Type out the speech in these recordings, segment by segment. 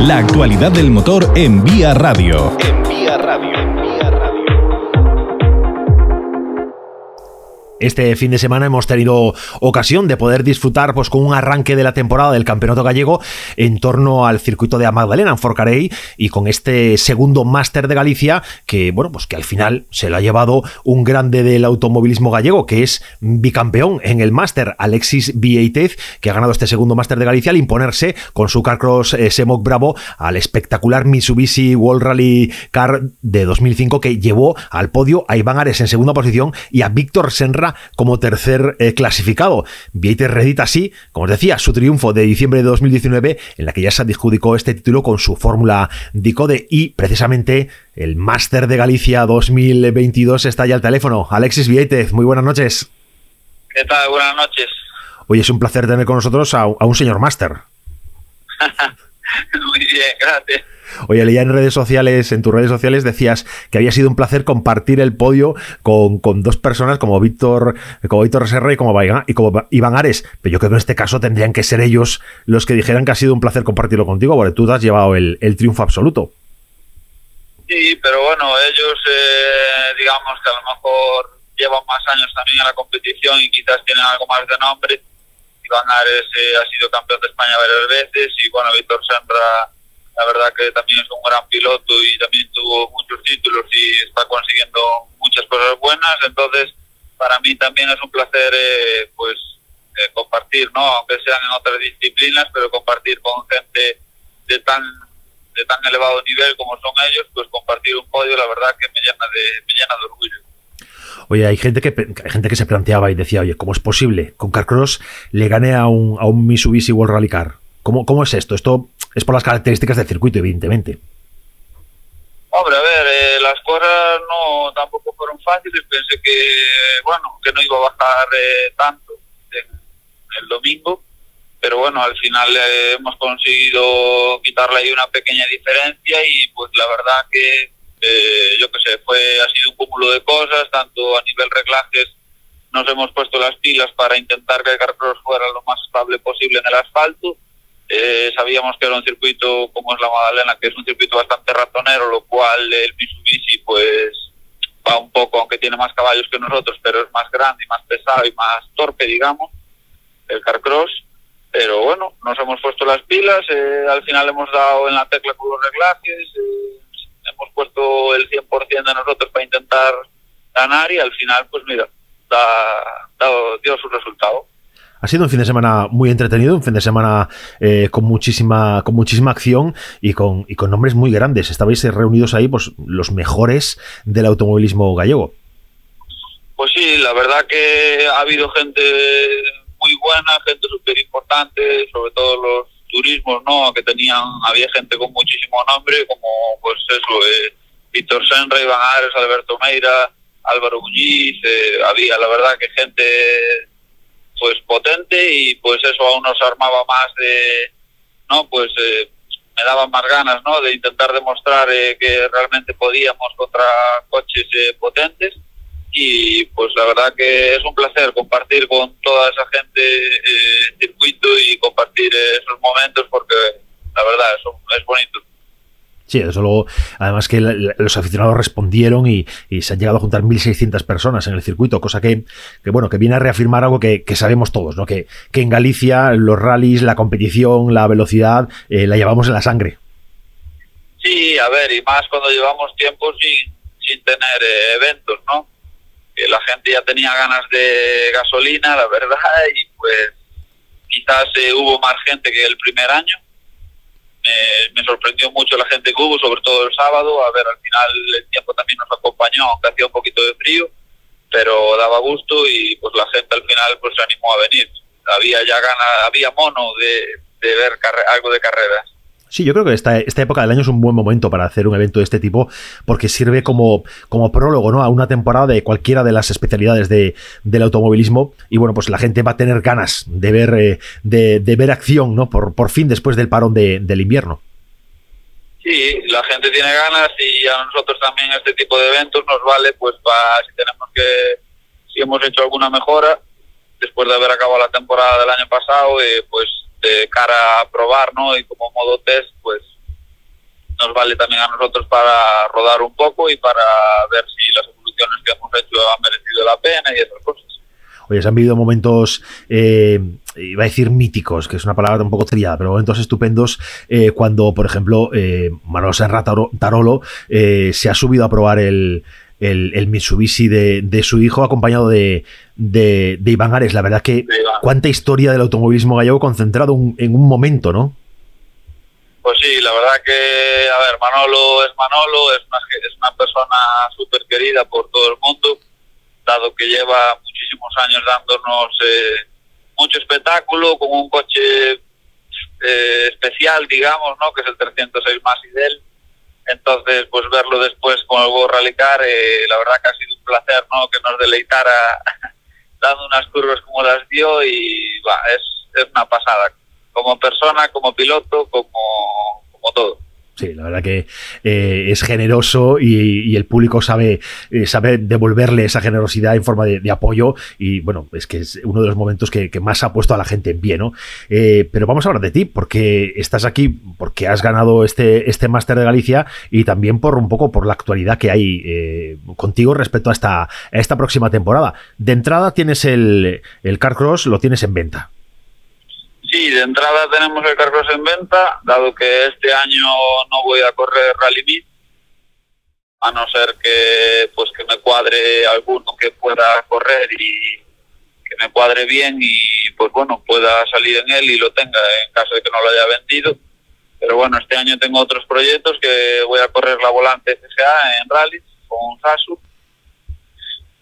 La actualidad del motor en Vía Radio. Este fin de semana hemos tenido ocasión de poder disfrutar pues, con un arranque de la temporada del Campeonato Gallego en torno al circuito de Magdalena en Forcarey y con este segundo máster de Galicia que, bueno, pues que al final se lo ha llevado un grande del automovilismo gallego que es bicampeón en el máster, Alexis Vieitez, que ha ganado este segundo máster de Galicia al imponerse con su Carcross eh, Semok Bravo al espectacular Mitsubishi World Rally Car de 2005 que llevó al podio a Iván Ares en segunda posición y a Víctor Senra como tercer eh, clasificado. Vieiter redita así, como os decía, su triunfo de diciembre de 2019, en la que ya se adjudicó este título con su fórmula Dicode y precisamente el Máster de Galicia 2022 está ya al teléfono. Alexis Vieitez, muy buenas noches. ¿Qué tal? Buenas noches. Hoy es un placer tener con nosotros a, a un señor máster. muy bien, gracias. Oye, leía en redes sociales, en tus redes sociales, decías que había sido un placer compartir el podio con, dos personas como Víctor, como Víctor Serra y como, y como Iván Ares. Pero yo creo que en este caso tendrían que ser ellos los que dijeran que ha sido un placer compartirlo contigo, porque tú te has llevado el, triunfo absoluto. Sí, pero bueno, ellos, eh, digamos que a lo mejor llevan más años también en la competición y quizás tienen algo más de nombre. Iván Ares eh, ha sido campeón de España varias veces y bueno, Víctor Senra la verdad que también es un gran piloto y también tuvo muchos títulos y está consiguiendo muchas cosas buenas. Entonces, para mí también es un placer, eh, pues, eh, compartir, ¿no? Aunque sean en otras disciplinas, pero compartir con gente de tan de tan elevado nivel como son ellos, pues compartir un podio, la verdad que me llena de me llena de orgullo. Oye, hay gente que hay gente que se planteaba y decía, oye, ¿cómo es posible? Con Carcross le gane a un, a un Mitsubishi World Rally Car. ¿Cómo, ¿Cómo es esto? Esto es por las características del circuito, evidentemente. Hombre, a ver, eh, las cosas no tampoco fueron fáciles. Pensé que, bueno, que no iba a bajar eh, tanto en el domingo, pero bueno, al final eh, hemos conseguido quitarle ahí una pequeña diferencia y pues la verdad que, yo qué sé, fue ha sido un cúmulo de cosas, tanto a nivel reglajes nos hemos puesto las pilas para intentar que el Carcross fuera lo más estable posible en el asfalto eh, sabíamos que era un circuito como es la Magdalena, que es un circuito bastante ratonero, lo cual el Mitsubishi pues va un poco, aunque tiene más caballos que nosotros, pero es más grande y más pesado y más torpe, digamos, el Carcross. Pero bueno, nos hemos puesto las pilas, eh, al final hemos dado en la tecla con los reglajes, eh, hemos puesto el 100% de nosotros para intentar ganar y al final, pues mira, da, dio su resultado. Ha sido un fin de semana muy entretenido, un fin de semana eh, con muchísima con muchísima acción y con, y con nombres muy grandes. Estabais reunidos ahí pues los mejores del automovilismo gallego. Pues sí, la verdad que ha habido gente muy buena, gente súper importante, sobre todo los turismos, ¿no? Que tenían, había gente con muchísimo nombre, como pues eso, eh, Víctor Senra, Iván Ares, Alberto Meira, Álvaro Muñiz, eh, había la verdad que gente pues potente y pues eso aún nos armaba más de, ¿no? Pues eh, me daba más ganas, ¿no? De intentar demostrar eh, que realmente podíamos contra coches eh, potentes y pues la verdad que es un placer compartir con toda esa gente el circuito y compartir esos momentos porque la verdad es, es bonito. Sí, desde luego, además que los aficionados respondieron y, se han llegado a juntar 1.600 personas en el circuito, cosa que, bueno, que viene a reafirmar algo que, sabemos todos, ¿no? Que, que, en Galicia los rallies, la competición, la velocidad, eh, la llevamos en la sangre. Sí, a ver, y más cuando llevamos tiempo sin, sin tener eh, eventos, ¿no? Que la gente ya tenía ganas de gasolina, la verdad, y pues quizás eh, hubo más gente que el primer año me, sorprendió mucho la gente que hubo, sobre todo el sábado. A ver, al final el tiempo también nos acompañó, aunque hacía un poquito de frío, pero daba gusto y pues la gente al final pues se animó a venir. Había ya ganas, había mono de, de ver algo de carreras. Sí, yo creo que esta, esta época del año es un buen momento para hacer un evento de este tipo porque sirve como, como prólogo ¿no? a una temporada de cualquiera de las especialidades de, del automovilismo y bueno, pues la gente va a tener ganas de ver, eh, de, ver acción ¿no? por, por fin después del parón de, del invierno. Sí, la gente tiene ganas y a nosotros también este tipo de eventos nos vale pues para si tenemos que, si hemos hecho alguna mejora después de haber acabado la temporada del año pasado, eh, pues cara a probar, ¿no? Y como modo test, pues nos vale también a nosotros para rodar un poco y para ver si las evoluciones que hemos hecho han merecido la pena y esas cosas. Oye, se han vivido momentos, eh, iba a decir míticos, que es una palabra un poco triada, pero momentos estupendos eh, cuando, por ejemplo, eh, Manuel Serra Tarolo eh, se ha subido a probar el, el, Mitsubishi de, su hijo acompañado de, de, Iván Ares. La verdad que cuánta historia del automovilismo gallego concentrado en un momento, ¿no? Pues sí, la verdad que, a ver, Manolo es Manolo, es una, es una persona súper querida por todo el mundo, dado que lleva muchísimos años dándonos eh, mucho espectáculo con un coche eh, especial, digamos, ¿no? Que es el 306 más él. Entonces, pues verlo después con el Go Rally Car, eh, la verdad que ha sido un placer, ¿no? Que nos deleitara dando unas curvas como las dio y va, es, es una pasada como persona, como piloto, como, como todo. Sí, la verdad que eh, es generoso y, el público sabe, eh, sabe devolverle esa generosidad en forma de, apoyo y bueno, es que es uno de los momentos que, más ha puesto a la gente en pie, ¿no? Eh, pero vamos a hablar de ti, porque estás aquí, porque has ganado este, este Máster de Galicia y también por un poco por la actualidad que hay contigo respecto a esta, a esta próxima temporada. De entrada tienes el, el Car Cross, lo tienes en venta. Sí, de entrada tenemos el Carcross en venta, dado que este año no voy a correr Rally Meet, a no ser que pues que me cuadre alguno que pueda correr y que me cuadre bien y pues bueno pueda salir en él y lo tenga en caso de que no lo haya vendido. Pero bueno, este año tengo otros proyectos que voy a correr la volante FSA en rally con Sasu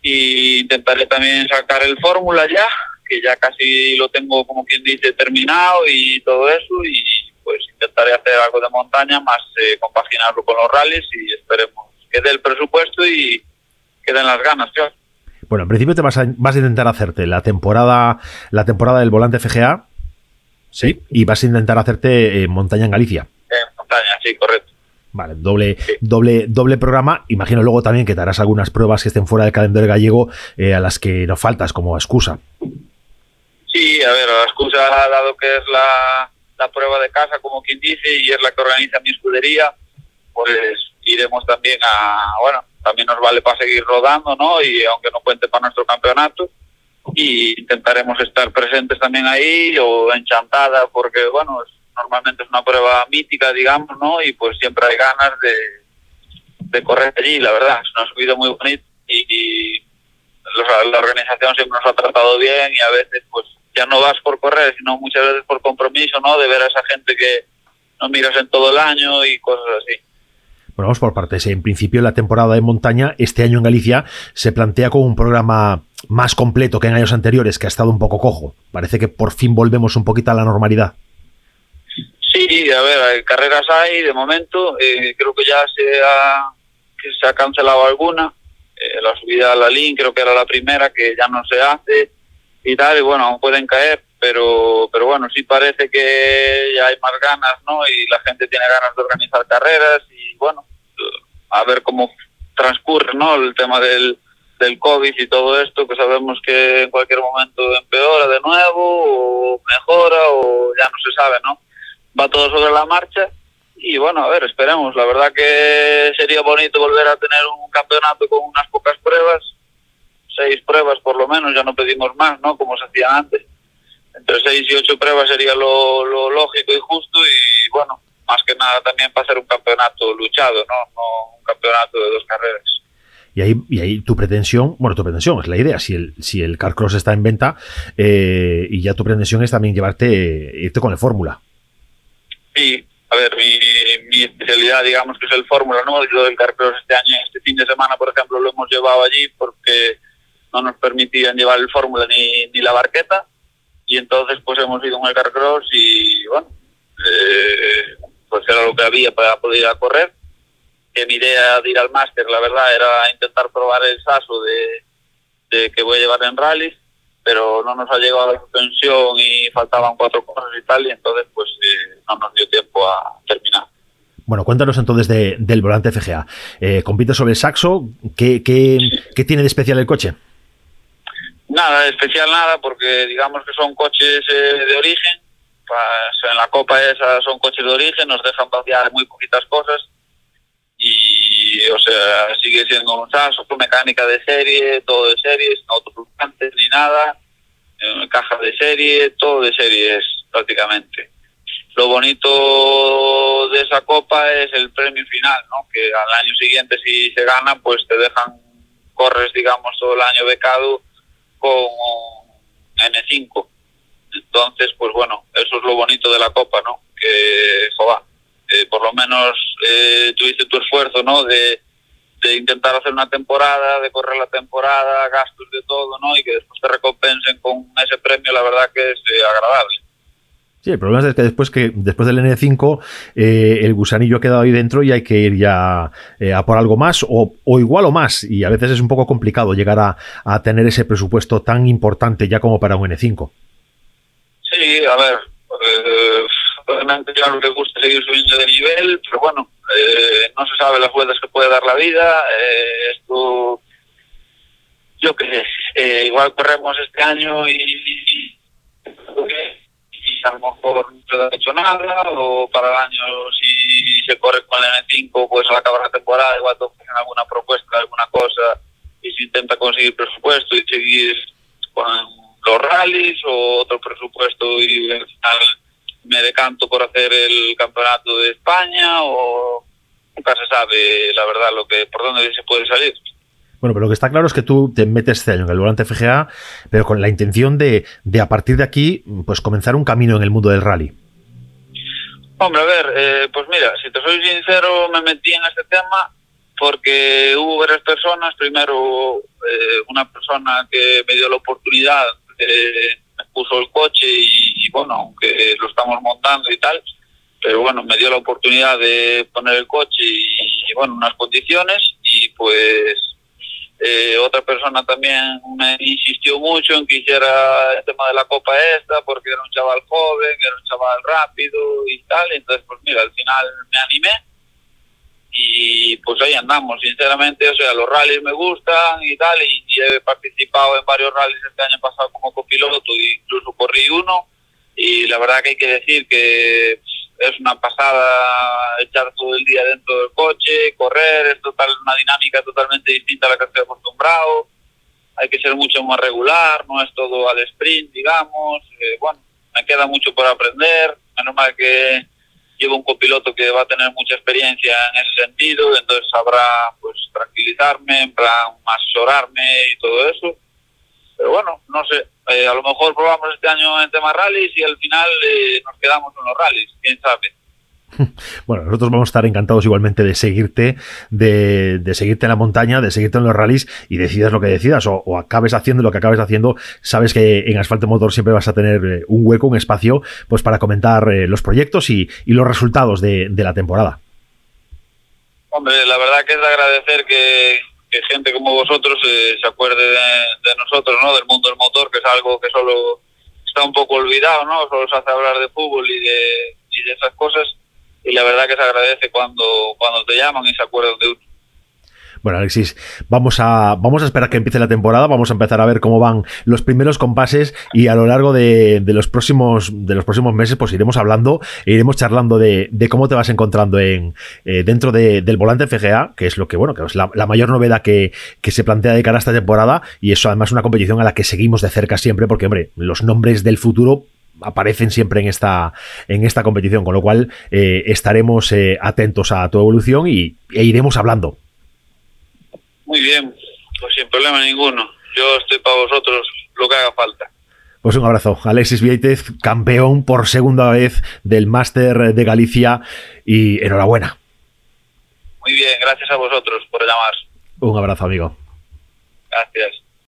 y intentaré también sacar el Fórmula ya que ya casi lo tengo como quien dice terminado y todo eso y pues intentaré hacer algo de montaña más eh, compaginarlo con los rallies y esperemos que dé el presupuesto y que den las ganas Bueno, en principio te vas a, vas a intentar hacerte la temporada la temporada del volante FGA sí y vas a intentar hacerte eh, montaña en Galicia. En montaña, sí, correcto. Vale, doble, doble, doble programa. Imagino luego también que te harás algunas pruebas que estén fuera del calendario gallego eh, a las que no faltas como excusa. Sí, a ver, la excusa, dado que es la, prueba de casa, como quien dice, y es la que organiza mi escudería, pues iremos también a, bueno, también nos vale para seguir rodando, ¿no? Y aunque no cuente para nuestro campeonato, y intentaremos estar presentes también ahí o en Chantada, porque, bueno, normalmente es una prueba mítica, digamos, ¿no? Y pues siempre hay ganas de, de correr allí, la verdad, es una subida muy bonita y la organización siempre nos ha tratado bien y a veces, pues, ya no vas por correr, sino muchas veces por compromiso, ¿no? De ver a esa gente que no miras en todo el año y cosas así. Bueno, vamos por partes. En principio, la temporada de montaña este año en Galicia se plantea como un programa más completo que en años anteriores, que ha estado un poco cojo. Parece que por fin volvemos un poquito a la normalidad. Sí, a ver, carreras hay de momento. Eh, creo que ya se ha, que se ha cancelado alguna. Eh, la subida a la LIN creo que era la primera, que ya no se hace y tal, y bueno, aún pueden caer, pero, pero bueno, sí parece que ya hay más ganas, ¿no? Y la gente tiene ganas de organizar carreras y bueno, a ver cómo transcurre, ¿no? El tema del, del COVID y todo esto, que sabemos que en cualquier momento empeora de nuevo o mejora o ya no se sabe, ¿no? Va todo sobre la marcha y bueno, a ver, esperemos. La verdad que sería bonito volver a tener un campeonato con unas pocas pruebas seis pruebas por lo menos, ya no pedimos más, ¿no? Como se hacía antes. Entre seis y ocho pruebas sería lo, lógico y justo y bueno, más que nada también para hacer un campeonato luchado, ¿no? No un campeonato de dos carreras. Y ahí, y ahí tu pretensión, bueno, tu pretensión es la idea, si el, si el Car Cross está en venta eh, y ya tu pretensión es también llevarte, irte con la Fórmula. Sí, a ver, mi, mi, especialidad, digamos que es el Fórmula, ¿no? Yo del Car Cross este año, este fin de semana, por ejemplo, lo hemos llevado allí porque no nos permitían llevar el Fórmula ni, ni la barqueta y entonces pues hemos ido en el Carcross y bueno, eh, pues era lo que había para poder ir a correr. Que mi idea de ir al máster, la verdad, era intentar probar el saso de, que voy a llevar en rallies, pero no nos ha llegado la suspensión y faltaban cuatro cosas y tal, y entonces pues eh, no nos dio tiempo a terminar. Bueno, cuéntanos entonces del volante FGA. Eh, compite sobre el saxo. ¿Qué, qué, ¿Qué tiene de especial el coche? Nada, especial nada, porque digamos que son coches eh, de origen pues en la Copa esa son coches de origen, nos dejan vaciar muy poquitas cosas y, o sea, sigue siendo un SASO, mecánica de serie, todo de serie, sin autoflujantes ni nada, eh, caja de serie, todo de series prácticamente. Lo bonito de esa copa es el premio final, ¿no? que al año siguiente si se gana, pues te dejan, corres, digamos, todo el año becado con N5. Entonces, pues bueno, eso es lo bonito de la copa, ¿no? Que, joder, eh, por lo menos eh, tuviste tu esfuerzo, ¿no? De, de intentar hacer una temporada, de correr la temporada, gastos de todo, ¿no? Y que después te recompensen con ese premio, la verdad que es eh, agradable. Sí, el problema es que después que después del N5 eh, el gusanillo ha quedado ahí dentro y hay que ir ya eh, a por algo más o, o, igual o más y a veces es un poco complicado llegar a, a, tener ese presupuesto tan importante ya como para un N5. Sí, a ver, eh, obviamente claro que gusta seguir subiendo de nivel, pero bueno, eh, no se sabe las vueltas que puede dar la vida. Eh, esto, yo qué sé, igual corremos este año y, y, y, a lo mejor no ha hecho nada, o para el año si se corre con el N5, pues al acabar la temporada igual tocan alguna propuesta, alguna cosa, y se intenta conseguir presupuesto y seguir con los rallies o otro presupuesto y al final me decanto por hacer el campeonato de España o nunca se sabe la verdad lo que por dónde se puede salir. Bueno, pero lo que está claro es que tú te metes este año en el volante FGA, pero con la intención de, de a partir de aquí, pues comenzar un camino en el mundo del rally. Hombre, a ver, eh, pues mira, si te soy sincero, me metí en este tema porque hubo varias personas. Primero, eh, una persona que me dio la oportunidad eh, me puso el coche y, bueno, aunque lo estamos montando y tal, pero bueno, me dio la oportunidad de poner el coche y bueno, unas condiciones y pues eh, otra persona también me insistió mucho en que hiciera el tema de la copa esta porque era un chaval joven, era un chaval rápido y tal, entonces pues mira, al final me animé. Y pues ahí andamos, sinceramente, o sea, los rallies me gustan y tal, y, y, he participado en varios rallies este año pasado como copiloto, incluso corrí uno, y la verdad que hay que decir que es una pasada echar todo el día dentro del coche, correr, es total, una dinámica totalmente distinta a la que estoy acostumbrado, hay que ser mucho más regular, no es todo al sprint, digamos, eh, bueno, me queda mucho por aprender, menos mal que llevo un copiloto que va a tener mucha experiencia en ese sentido, entonces sabrá pues tranquilizarme, en plan asesorarme y todo eso. Pero bueno, no sé, eh, a lo mejor probamos este año en temas rallies y al final eh, nos quedamos en los rallies, quién sabe. Bueno, nosotros vamos a estar encantados igualmente de seguirte, de, de, seguirte en la montaña, de seguirte en los rallies y decidas lo que decidas o, o, acabes haciendo lo que acabes haciendo. Sabes que en Asfalto Motor siempre vas a tener eh, un hueco, un espacio, pues para comentar eh, los proyectos y, y, los resultados de, de, la temporada. Hombre, la verdad que es de agradecer que, que gente como vosotros eh, se acuerde de, nosotros, ¿no? Del mundo del motor, que es algo que solo está un poco olvidado, ¿no? Solo se hace hablar de fútbol y de, y de esas cosas y la verdad que se agradece cuando, cuando te llaman y se acuerdan de uno. Bueno, Alexis, vamos a, vamos a esperar que empiece la temporada, vamos a empezar a ver cómo van los primeros compases y a lo largo de, de los, próximos, de los próximos meses pues iremos hablando e iremos charlando de, de cómo te vas encontrando en, eh, dentro de, del volante FGA, que es lo que, bueno, que es la, la, mayor novedad que, que se plantea de cara a esta temporada y eso además es una competición a la que seguimos de cerca siempre porque, hombre, los nombres del futuro aparecen siempre en esta, en esta competición, con lo cual eh, estaremos eh, atentos a tu evolución y, e iremos hablando. Muy bien, pues sin problema ninguno. Yo estoy para vosotros lo que haga falta. Pues un abrazo. Alexis Vieitez, campeón por segunda vez del Máster de Galicia y enhorabuena. Muy bien, gracias a vosotros por llamar. Un abrazo, amigo. Gracias.